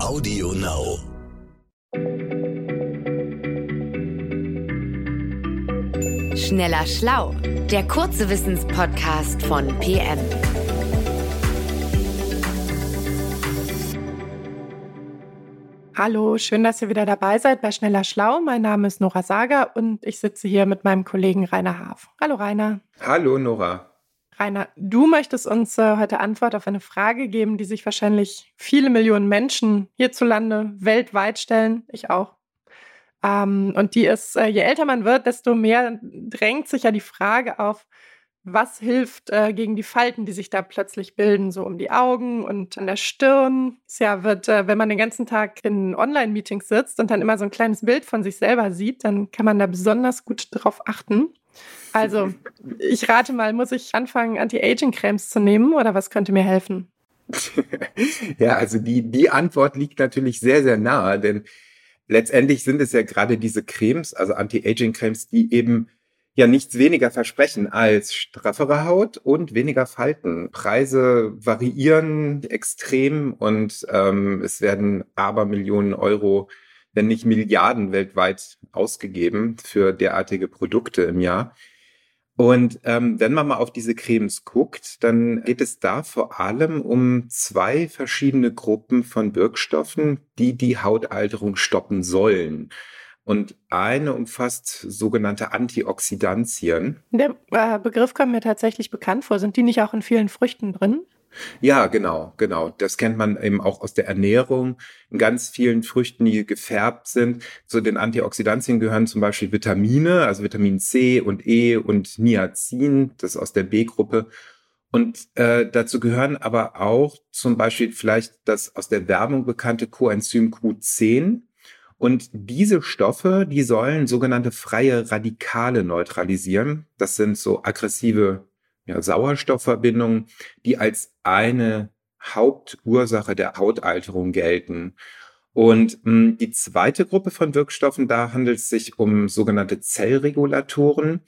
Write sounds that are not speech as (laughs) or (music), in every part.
Audio Now. Schneller Schlau, der kurze Wissenspodcast von PM. Hallo, schön, dass ihr wieder dabei seid bei Schneller Schlau. Mein Name ist Nora Sager und ich sitze hier mit meinem Kollegen Rainer Haaf. Hallo Rainer. Hallo Nora. Rainer, du möchtest uns äh, heute Antwort auf eine Frage geben, die sich wahrscheinlich viele Millionen Menschen hierzulande weltweit stellen. Ich auch. Ähm, und die ist, äh, je älter man wird, desto mehr drängt sich ja die Frage auf, was hilft äh, gegen die Falten, die sich da plötzlich bilden, so um die Augen und an der Stirn. Es ja wird, äh, wenn man den ganzen Tag in Online-Meetings sitzt und dann immer so ein kleines Bild von sich selber sieht, dann kann man da besonders gut drauf achten. Also, ich rate mal, muss ich anfangen, Anti-Aging-Cremes zu nehmen oder was könnte mir helfen? (laughs) ja, also die, die Antwort liegt natürlich sehr, sehr nahe, denn letztendlich sind es ja gerade diese Cremes, also Anti-Aging-Cremes, die eben ja nichts weniger versprechen als straffere Haut und weniger Falten. Preise variieren extrem und ähm, es werden aber Millionen Euro, wenn nicht Milliarden weltweit ausgegeben für derartige Produkte im Jahr. Und ähm, wenn man mal auf diese Cremes guckt, dann geht es da vor allem um zwei verschiedene Gruppen von Wirkstoffen, die die Hautalterung stoppen sollen. Und eine umfasst sogenannte Antioxidantien. Der äh, Begriff kommt mir tatsächlich bekannt vor. Sind die nicht auch in vielen Früchten drin? Ja, genau, genau. Das kennt man eben auch aus der Ernährung. In ganz vielen Früchten, die gefärbt sind. Zu den Antioxidantien gehören zum Beispiel Vitamine, also Vitamin C und E und Niacin, das ist aus der B-Gruppe. Und äh, dazu gehören aber auch zum Beispiel vielleicht das aus der Werbung bekannte Coenzym Q10. Und diese Stoffe, die sollen sogenannte freie Radikale neutralisieren. Das sind so aggressive ja, Sauerstoffverbindungen, die als eine Hauptursache der Hautalterung gelten. Und mh, hm, die zweite Gruppe von Wirkstoffen, da handelt es sich um sogenannte Zellregulatoren.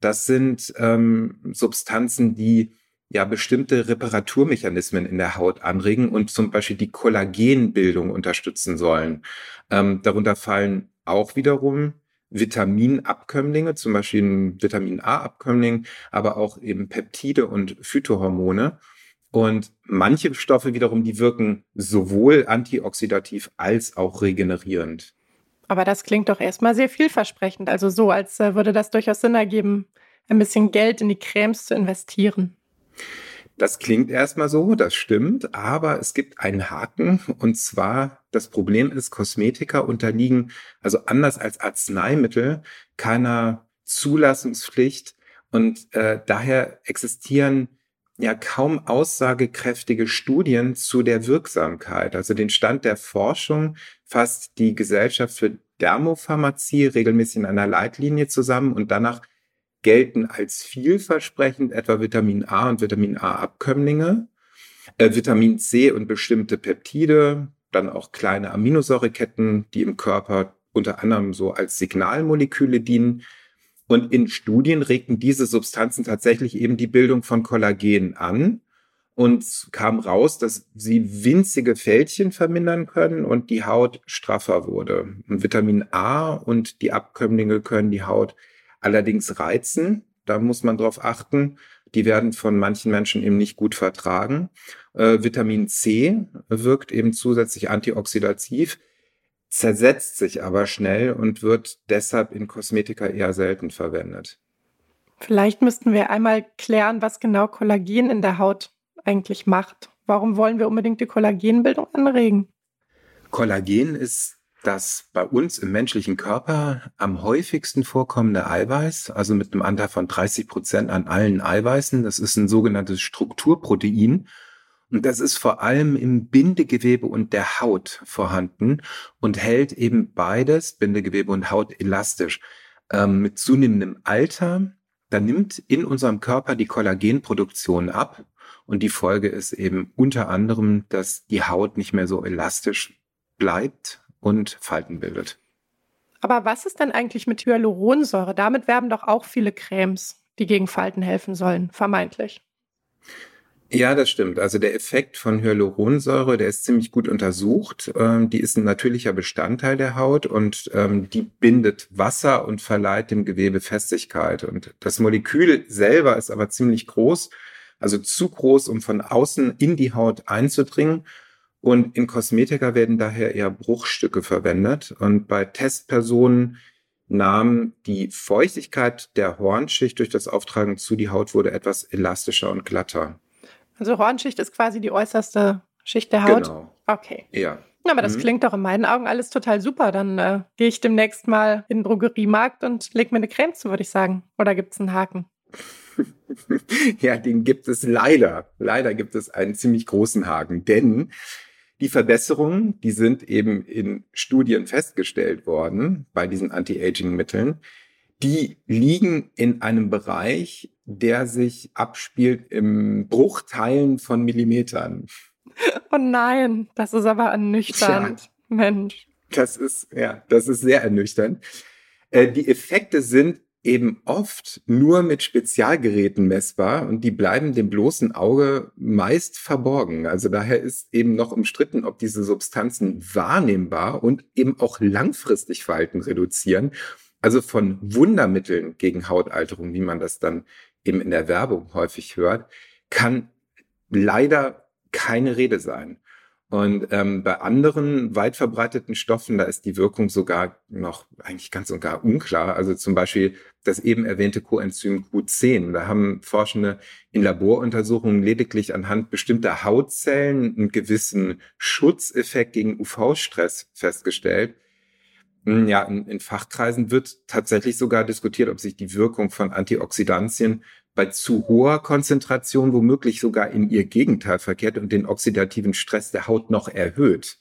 Das sind ähm, Substanzen, die ja bestimmte Reparaturmechanismen in der Haut anregen und zum Beispiel die Kollagenbildung unterstützen sollen. Ähm, darunter fallen auch wiederum Vitaminabkömmlinge, zum Beispiel ein Vitamin A-Abkömmling, aber auch eben Peptide und Phytohormone. Und manche Stoffe wiederum, die wirken sowohl antioxidativ als auch regenerierend. Aber das klingt doch erstmal sehr vielversprechend. Also so, als äh, würde das durchaus Sinn ergeben, ein bisschen Geld in die Cremes zu investieren. Das klingt erstmal so, das stimmt, aber es gibt einen Haken und zwar das Problem ist, Kosmetika unterliegen, also anders als Arzneimittel, keiner Zulassungspflicht und äh, daher existieren ja kaum aussagekräftige Studien zu der Wirksamkeit. Also den Stand der Forschung fasst die Gesellschaft für Dermopharmazie regelmäßig in einer Leitlinie zusammen und danach gelten als vielversprechend etwa Vitamin A und Vitamin A-Abkömmlinge, äh, Vitamin C und bestimmte Peptide, dann auch kleine Aminosäureketten, die im Körper unter anderem so als Signalmoleküle dienen. Und in Studien regten diese Substanzen tatsächlich eben die Bildung von Kollagen an und kam raus, dass sie winzige Fältchen vermindern können und die Haut straffer wurde. Und Vitamin A und die Abkömmlinge können die Haut allerdings reizen. Da muss man drauf achten. Die werden von manchen Menschen eben nicht gut vertragen. Äh, Vitamin C wirkt eben zusätzlich antioxidativ, zersetzt sich aber schnell und wird deshalb in Kosmetika eher selten verwendet. Vielleicht müssten wir einmal klären, was genau Kollagen in der Haut eigentlich macht. Warum wollen wir unbedingt die Kollagenbildung anregen? Kollagen ist das bei uns im menschlichen Körper am häufigsten vorkommende Eiweiß, also mit einem Anteil von 30 Prozent an allen Eiweißen. Das ist ein sogenanntes Strukturprotein. Und das ist vor allem im Bindegewebe und der Haut vorhanden und hält eben beides, Bindegewebe und Haut, elastisch. Ähm, mit zunehmendem Alter, da nimmt in unserem Körper die Kollagenproduktion ab. Und die Folge ist eben unter anderem, dass die Haut nicht mehr so elastisch bleibt, und Falten bildet. Aber was ist denn eigentlich mit Hyaluronsäure? Damit werben doch auch viele Cremes, die gegen Falten helfen sollen, vermeintlich. Ja, das stimmt. Also der Effekt von Hyaluronsäure, der ist ziemlich gut untersucht. Ähm, die ist ein natürlicher Bestandteil der Haut und ähm, die bindet Wasser und verleiht dem Gewebe Festigkeit. Und das Molekül selber ist aber ziemlich groß, also zu groß, um von außen in die Haut einzudringen. Und in Kosmetika werden daher eher Bruchstücke verwendet. Und bei Testpersonen nahm die Feuchtigkeit der Hornschicht durch das Auftragen zu, die Haut wurde etwas elastischer und glatter. Also Hornschicht ist quasi die äußerste Schicht der Haut? Genau. Okay. Ja. Aber das mhm. klingt doch in meinen Augen alles total super. Dann äh, gehe ich demnächst mal in den Drogeriemarkt und leg mir eine Creme zu, würde ich sagen. Oder gibt es einen Haken? (laughs) ja, den gibt es leider. Leider gibt es einen ziemlich großen Haken, denn die Verbesserungen, die sind eben in Studien festgestellt worden bei diesen Anti-Aging-Mitteln. Die liegen in einem Bereich, der sich abspielt im Bruchteilen von Millimetern. Oh nein, das ist aber ernüchternd. Tja, Mensch. Das ist, ja, das ist sehr ernüchternd. Äh, die Effekte sind eben oft nur mit Spezialgeräten messbar und die bleiben dem bloßen Auge meist verborgen. Also daher ist eben noch umstritten, ob diese Substanzen wahrnehmbar und eben auch langfristig Verhalten reduzieren. Also von Wundermitteln gegen Hautalterung, wie man das dann eben in der Werbung häufig hört, kann leider keine Rede sein. Und ähm, bei anderen weit verbreiteten Stoffen, da ist die Wirkung sogar noch eigentlich ganz und gar unklar. Also zum Beispiel das eben erwähnte Coenzym Q10. Da haben Forschende in Laboruntersuchungen lediglich anhand bestimmter Hautzellen einen gewissen Schutzeffekt gegen UV-Stress festgestellt. Hm, ja, in, in Fachkreisen wird tatsächlich sogar diskutiert, ob sich die Wirkung von Antioxidantien bei zu hoher Konzentration womöglich sogar in ihr Gegenteil verkehrt und den oxidativen Stress der Haut noch erhöht.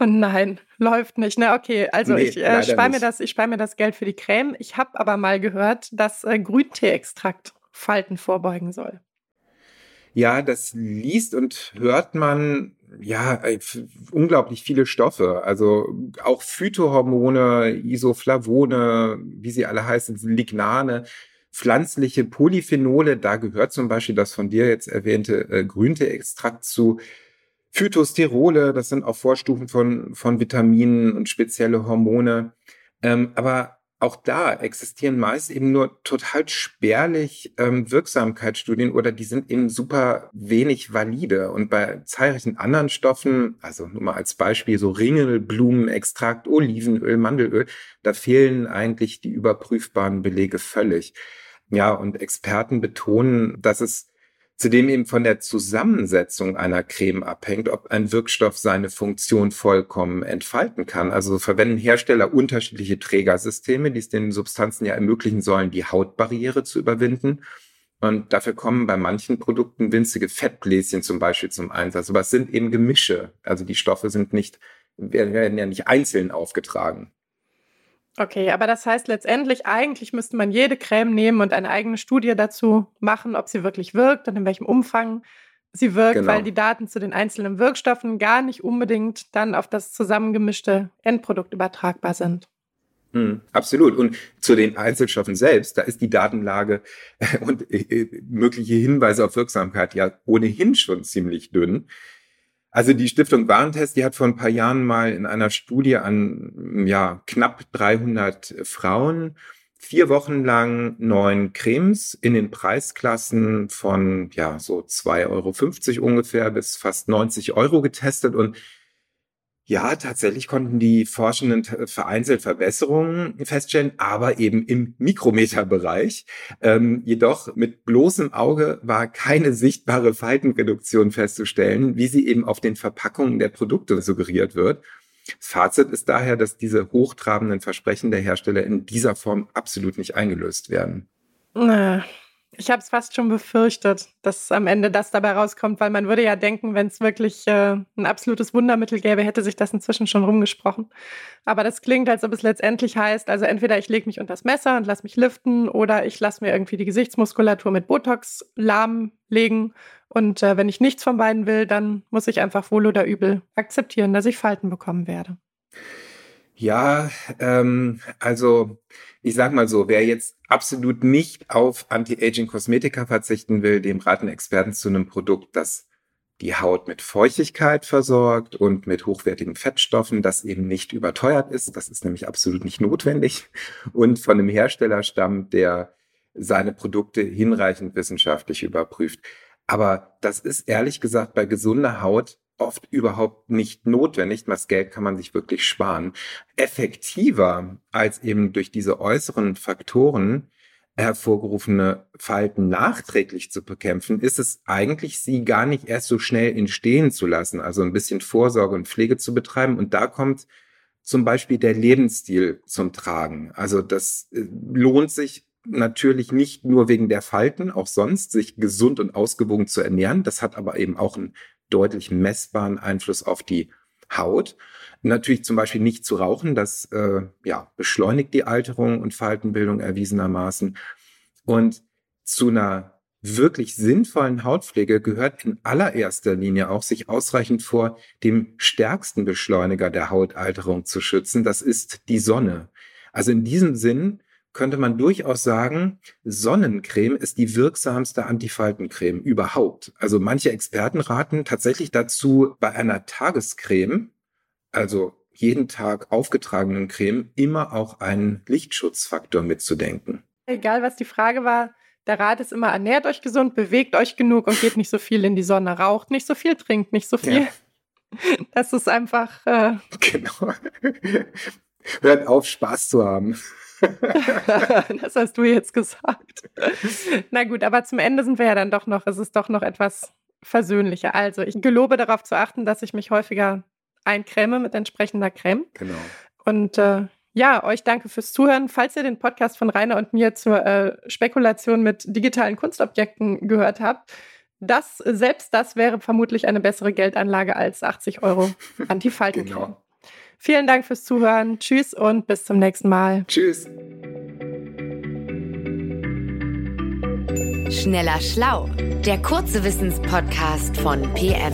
Oh nein, läuft nicht. Ne, okay, also nee, ich äh, spare mir das, ich spare mir das Geld für die Creme. Ich habe aber mal gehört, dass äh, Grünteeextrakt Falten vorbeugen soll. Ja, das liest und hört man ja äh, unglaublich viele Stoffe, also auch Phytohormone, Isoflavone, wie sie alle heißen, Lignane pflanzliche Polyphenole, da gehört zum Beispiel das von dir jetzt erwähnte äh, Grünteextrakt zu. Phytosterole, das sind auch Vorstufen von, von Vitaminen und spezielle Hormone. Ähm, aber auch da existieren meist eben nur total spärlich ähm, Wirksamkeitsstudien oder die sind eben super wenig valide. Und bei zahlreichen anderen Stoffen, also nur mal als Beispiel so Ringelblumenextrakt, Olivenöl, Mandelöl, da fehlen eigentlich die überprüfbaren Belege völlig. Ja, und Experten betonen, dass es zudem eben von der Zusammensetzung einer Creme abhängt, ob ein Wirkstoff seine Funktion vollkommen entfalten kann. Also verwenden Hersteller unterschiedliche Trägersysteme, die es den Substanzen ja ermöglichen sollen, die Hautbarriere zu überwinden. Und dafür kommen bei manchen Produkten winzige Fettbläschen zum Beispiel zum Einsatz. Aber es sind eben Gemische. Also die Stoffe sind nicht, werden ja nicht einzeln aufgetragen. Okay, aber das heißt letztendlich, eigentlich müsste man jede Creme nehmen und eine eigene Studie dazu machen, ob sie wirklich wirkt und in welchem Umfang sie wirkt, genau. weil die Daten zu den einzelnen Wirkstoffen gar nicht unbedingt dann auf das zusammengemischte Endprodukt übertragbar sind. Hm, absolut. Und zu den Einzelstoffen selbst, da ist die Datenlage und äh, mögliche Hinweise auf Wirksamkeit ja ohnehin schon ziemlich dünn. Also die Stiftung Warentest, die hat vor ein paar Jahren mal in einer Studie an ja, knapp 300 Frauen vier Wochen lang neun Cremes in den Preisklassen von ja so 2,50 Euro ungefähr bis fast 90 Euro getestet. Und ja, tatsächlich konnten die Forschenden vereinzelt Verbesserungen feststellen, aber eben im Mikrometerbereich. Ähm, jedoch mit bloßem Auge war keine sichtbare Faltenreduktion festzustellen, wie sie eben auf den Verpackungen der Produkte suggeriert wird. Das Fazit ist daher, dass diese hochtrabenden Versprechen der Hersteller in dieser Form absolut nicht eingelöst werden. Na, ich habe es fast schon befürchtet, dass am Ende das dabei rauskommt, weil man würde ja denken, wenn es wirklich äh, ein absolutes Wundermittel gäbe, hätte sich das inzwischen schon rumgesprochen. Aber das klingt, als ob es letztendlich heißt, also entweder ich lege mich unter das Messer und lasse mich liften oder ich lasse mir irgendwie die Gesichtsmuskulatur mit Botox lahmlegen. Und äh, wenn ich nichts von beiden will, dann muss ich einfach wohl oder übel akzeptieren, dass ich Falten bekommen werde. Ja, ähm, also ich sag mal so, wer jetzt absolut nicht auf Anti-Aging-Kosmetika verzichten will, dem raten Experten zu einem Produkt, das die Haut mit Feuchtigkeit versorgt und mit hochwertigen Fettstoffen, das eben nicht überteuert ist. Das ist nämlich absolut nicht notwendig und von einem Hersteller stammt, der seine Produkte hinreichend wissenschaftlich überprüft. Aber das ist ehrlich gesagt bei gesunder Haut oft überhaupt nicht notwendig. Das Geld kann man sich wirklich sparen. Effektiver als eben durch diese äußeren Faktoren hervorgerufene Falten nachträglich zu bekämpfen, ist es eigentlich, sie gar nicht erst so schnell entstehen zu lassen, also ein bisschen Vorsorge und Pflege zu betreiben. Und da kommt zum Beispiel der Lebensstil zum Tragen. Also das äh, lohnt sich natürlich nicht nur wegen der Falten, auch sonst, sich gesund und ausgewogen zu ernähren. Das hat aber eben auch einen deutlich messbaren Einfluss auf die Haut. Natürlich zum Beispiel nicht zu rauchen, das äh, ja, beschleunigt die Alterung und Faltenbildung erwiesenermaßen. Und zu einer wirklich sinnvollen Hautpflege gehört in allererster Linie auch, sich ausreichend vor dem stärksten Beschleuniger der Hautalterung zu schützen. Das ist die Sonne. Also in diesem Sinn könnte man durchaus sagen, Sonnencreme ist die wirksamste Antifaltencreme überhaupt. Also manche Experten raten tatsächlich dazu, bei einer Tagescreme, also jeden Tag aufgetragenen Creme, immer auch einen Lichtschutzfaktor mitzudenken. Egal, was die Frage war, der Rat ist immer, ernährt euch gesund, bewegt euch genug und geht nicht so viel in die Sonne, raucht nicht so viel, trinkt nicht so viel. Ja. (laughs) Das ist einfach. Äh (laughs) genau. Hört auf, Spaß zu haben. (laughs) das hast du jetzt gesagt. Na gut, aber zum Ende sind wir ja dann doch noch, es ist doch noch etwas versöhnlicher. Also ich gelobe darauf zu achten, dass ich mich häufiger eincreme mit entsprechender Creme. Genau. Und äh, ja, euch danke fürs Zuhören. Falls ihr den Podcast von Rainer und mir zur äh, Spekulation mit digitalen Kunstobjekten gehört habt, das, selbst das wäre vermutlich eine bessere Geldanlage als 80 Euro Antifaltencreme. genau. Vielen Dank fürs Zuhören. Tschüss und bis zum nächsten Mal. Tschüss. Schneller Schlau, der kurze Wissenspodcast von PM.